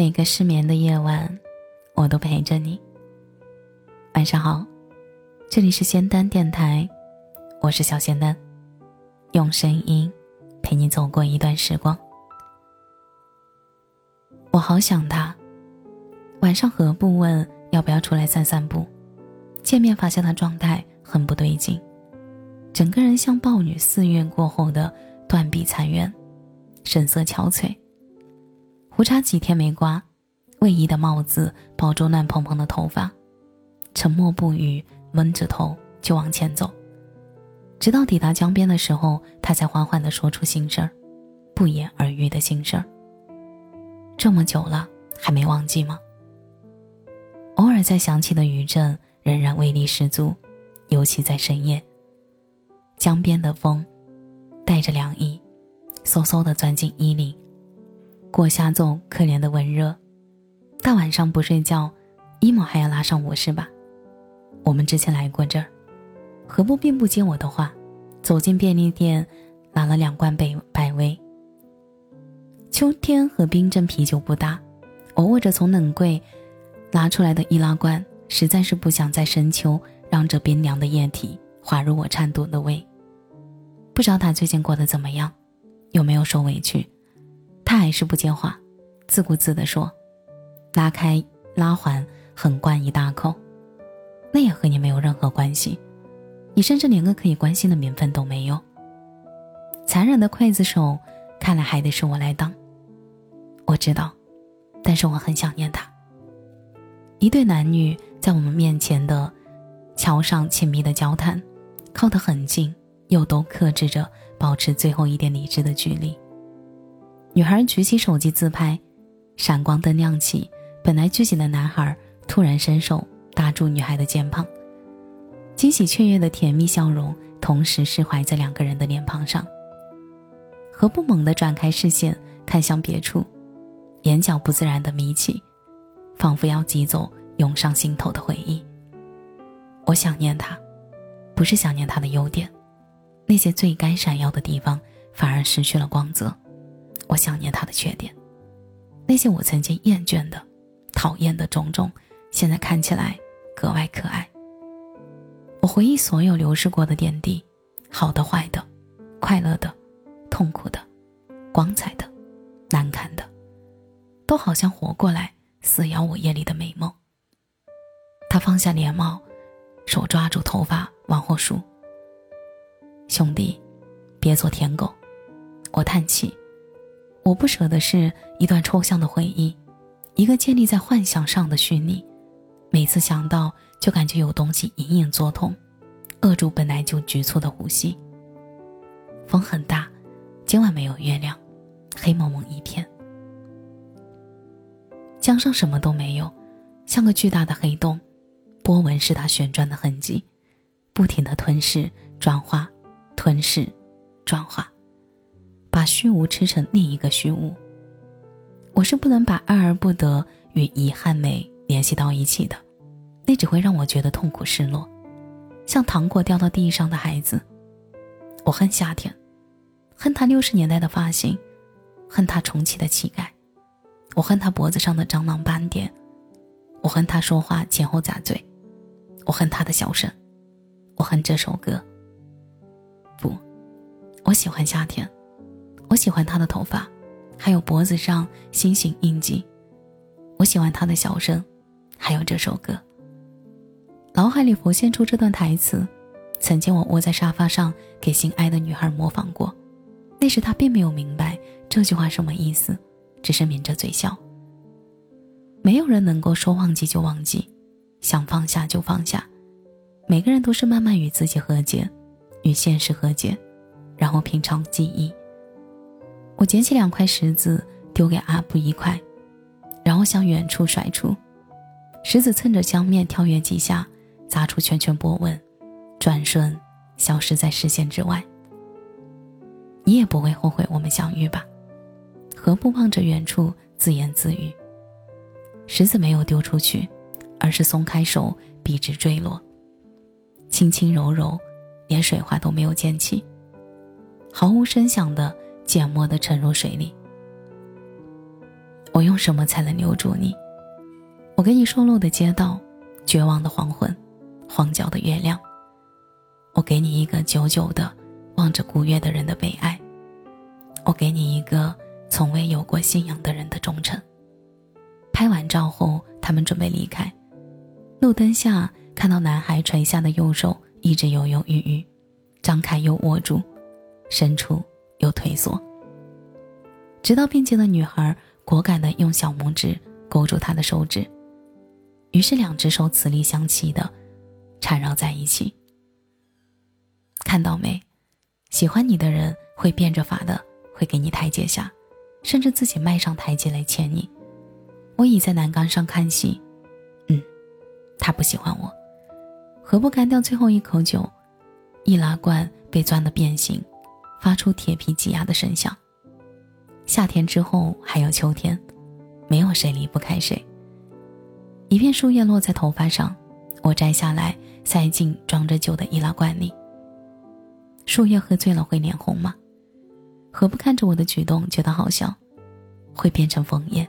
每个失眠的夜晚，我都陪着你。晚上好，这里是仙丹电台，我是小仙丹，用声音陪你走过一段时光。我好想他。晚上何不问要不要出来散散步？见面发现他状态很不对劲，整个人像暴女肆虐过后的断壁残垣，神色憔悴。胡茬几天没刮，卫衣的帽子包住乱蓬蓬的头发，沉默不语，闷着头就往前走。直到抵达江边的时候，他才缓缓地说出心事儿，不言而喻的心事儿。这么久了，还没忘记吗？偶尔再响起的余震，仍然威力十足，尤其在深夜。江边的风，带着凉意，嗖嗖地钻进衣领。过下奏可怜的温热，大晚上不睡觉，衣帽还要拉上我是吧？我们之前来过这儿，何不并不接我的话，走进便利店，拿了两罐百百威。秋天和冰镇啤酒不搭，我握着从冷柜拿出来的易拉罐，实在是不想在深秋让这冰凉的液体滑入我颤抖的胃。不知道他最近过得怎么样，有没有受委屈？他还是不接话，自顾自地说：“拉开拉环，狠灌一大口。那也和你没有任何关系，你甚至连个可以关心的名分都没有。残忍的刽子手，看来还得是我来当。我知道，但是我很想念他。一对男女在我们面前的桥上亲密的交谈，靠得很近，又都克制着保持最后一点理智的距离。”女孩举起手机自拍，闪光灯亮起，本来拘谨的男孩突然伸手搭住女孩的肩膀，惊喜雀跃的甜蜜笑容同时释怀在两个人的脸庞上。何不猛地转开视线，看向别处，眼角不自然的眯起，仿佛要挤走涌上心头的回忆。我想念他，不是想念他的优点，那些最该闪耀的地方反而失去了光泽。我想念他的缺点，那些我曾经厌倦的、讨厌的种种，现在看起来格外可爱。我回忆所有流逝过的点滴，好的、坏的，快乐的、痛苦的，光彩的、难堪的，都好像活过来，撕咬我夜里的美梦。他放下连帽，手抓住头发往后梳。兄弟，别做舔狗。我叹气。我不舍的是一段抽象的回忆，一个建立在幻想上的虚拟。每次想到，就感觉有东西隐隐作痛，扼住本来就局促的呼吸。风很大，今晚没有月亮，黑蒙蒙一片。江上什么都没有，像个巨大的黑洞，波纹是它旋转的痕迹，不停的吞噬、转化、吞噬、转化。把虚无吃成另一个虚无。我是不能把爱而不得与遗憾美联系到一起的，那只会让我觉得痛苦失落，像糖果掉到地上的孩子。我恨夏天，恨他六十年代的发型，恨他重启的乞丐，我恨他脖子上的蟑螂斑点，我恨他说话前后咂嘴，我恨他的笑声，我恨这首歌。不，我喜欢夏天。我喜欢他的头发，还有脖子上星星印记。我喜欢他的笑声，还有这首歌。脑海里浮现出这段台词：曾经我窝在沙发上给心爱的女孩模仿过，那时她并没有明白这句话什么意思，只是抿着嘴笑。没有人能够说忘记就忘记，想放下就放下。每个人都是慢慢与自己和解，与现实和解，然后品尝记忆。我捡起两块石子，丢给阿布一块，然后向远处甩出。石子蹭着江面跳跃几下，砸出圈圈波纹，转瞬消失在视线之外。你也不会后悔我们相遇吧？何不望着远处自言自语？石子没有丢出去，而是松开手，笔直坠落，轻轻柔柔，连水花都没有溅起，毫无声响的。缄默地沉入水里。我用什么才能留住你？我给你瘦落的街道，绝望的黄昏，荒郊的月亮。我给你一个久久的望着孤月的人的悲哀。我给你一个从未有过信仰的人的忠诚。拍完照后，他们准备离开。路灯下，看到男孩垂下的右手一直犹犹豫豫，张开又握住，伸出又退缩。直到并肩的女孩果敢地用小拇指勾住他的手指，于是两只手磁力相契的缠绕在一起。看到没？喜欢你的人会变着法的。会给你台阶下，甚至自己迈上台阶来牵你。我倚在栏杆上看戏，嗯，他不喜欢我。何不干掉最后一口酒？易拉罐被钻得变形，发出铁皮挤压的声响。夏天之后还有秋天，没有谁离不开谁。一片树叶落在头发上，我摘下来塞进装着酒的易拉罐里。树叶喝醉了会脸红吗？何不看着我的举动觉得好笑，会变成枫叶。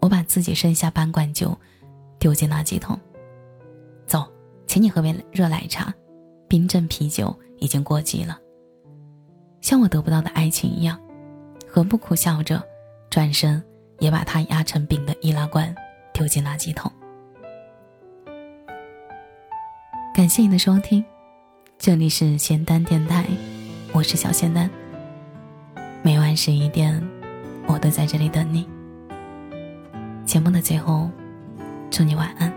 我把自己剩下半罐酒丢进垃圾桶。走，请你喝杯热奶茶，冰镇啤酒已经过季了。像我得不到的爱情一样，何不苦笑着，转身也把它压成饼的易拉罐丢进垃圾桶。感谢你的收听，这里是仙丹电台，我是小仙丹。每晚十一点，我都在这里等你。节目的最后，祝你晚安，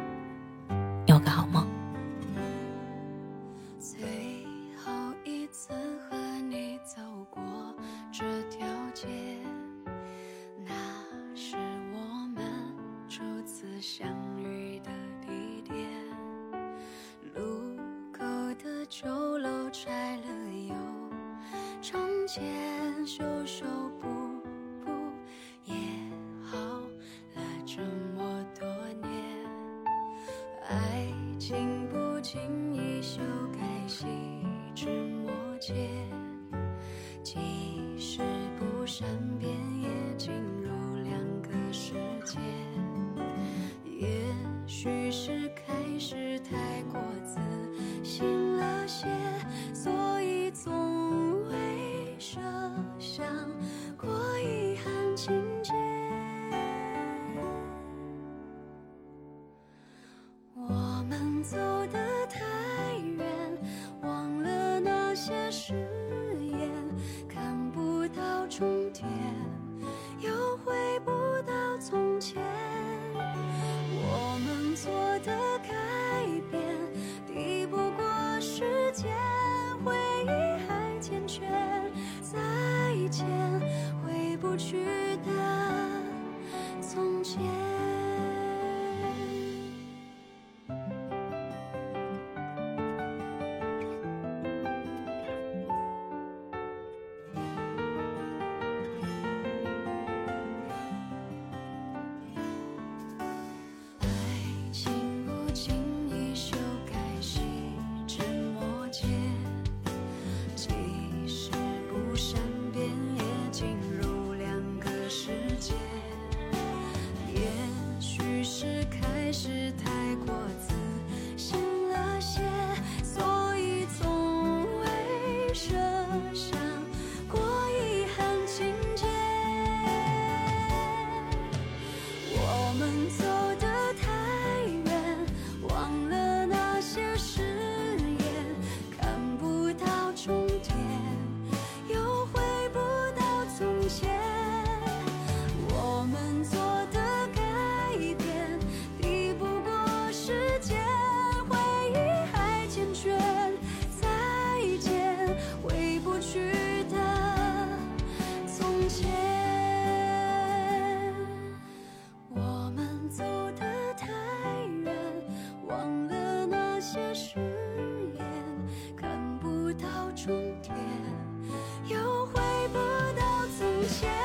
间修修补补也好了这么多年爱情不经意修改细枝末节即使不善走得太远，忘了那些誓言，看不到终点，又回不到从前，我们做的该。share.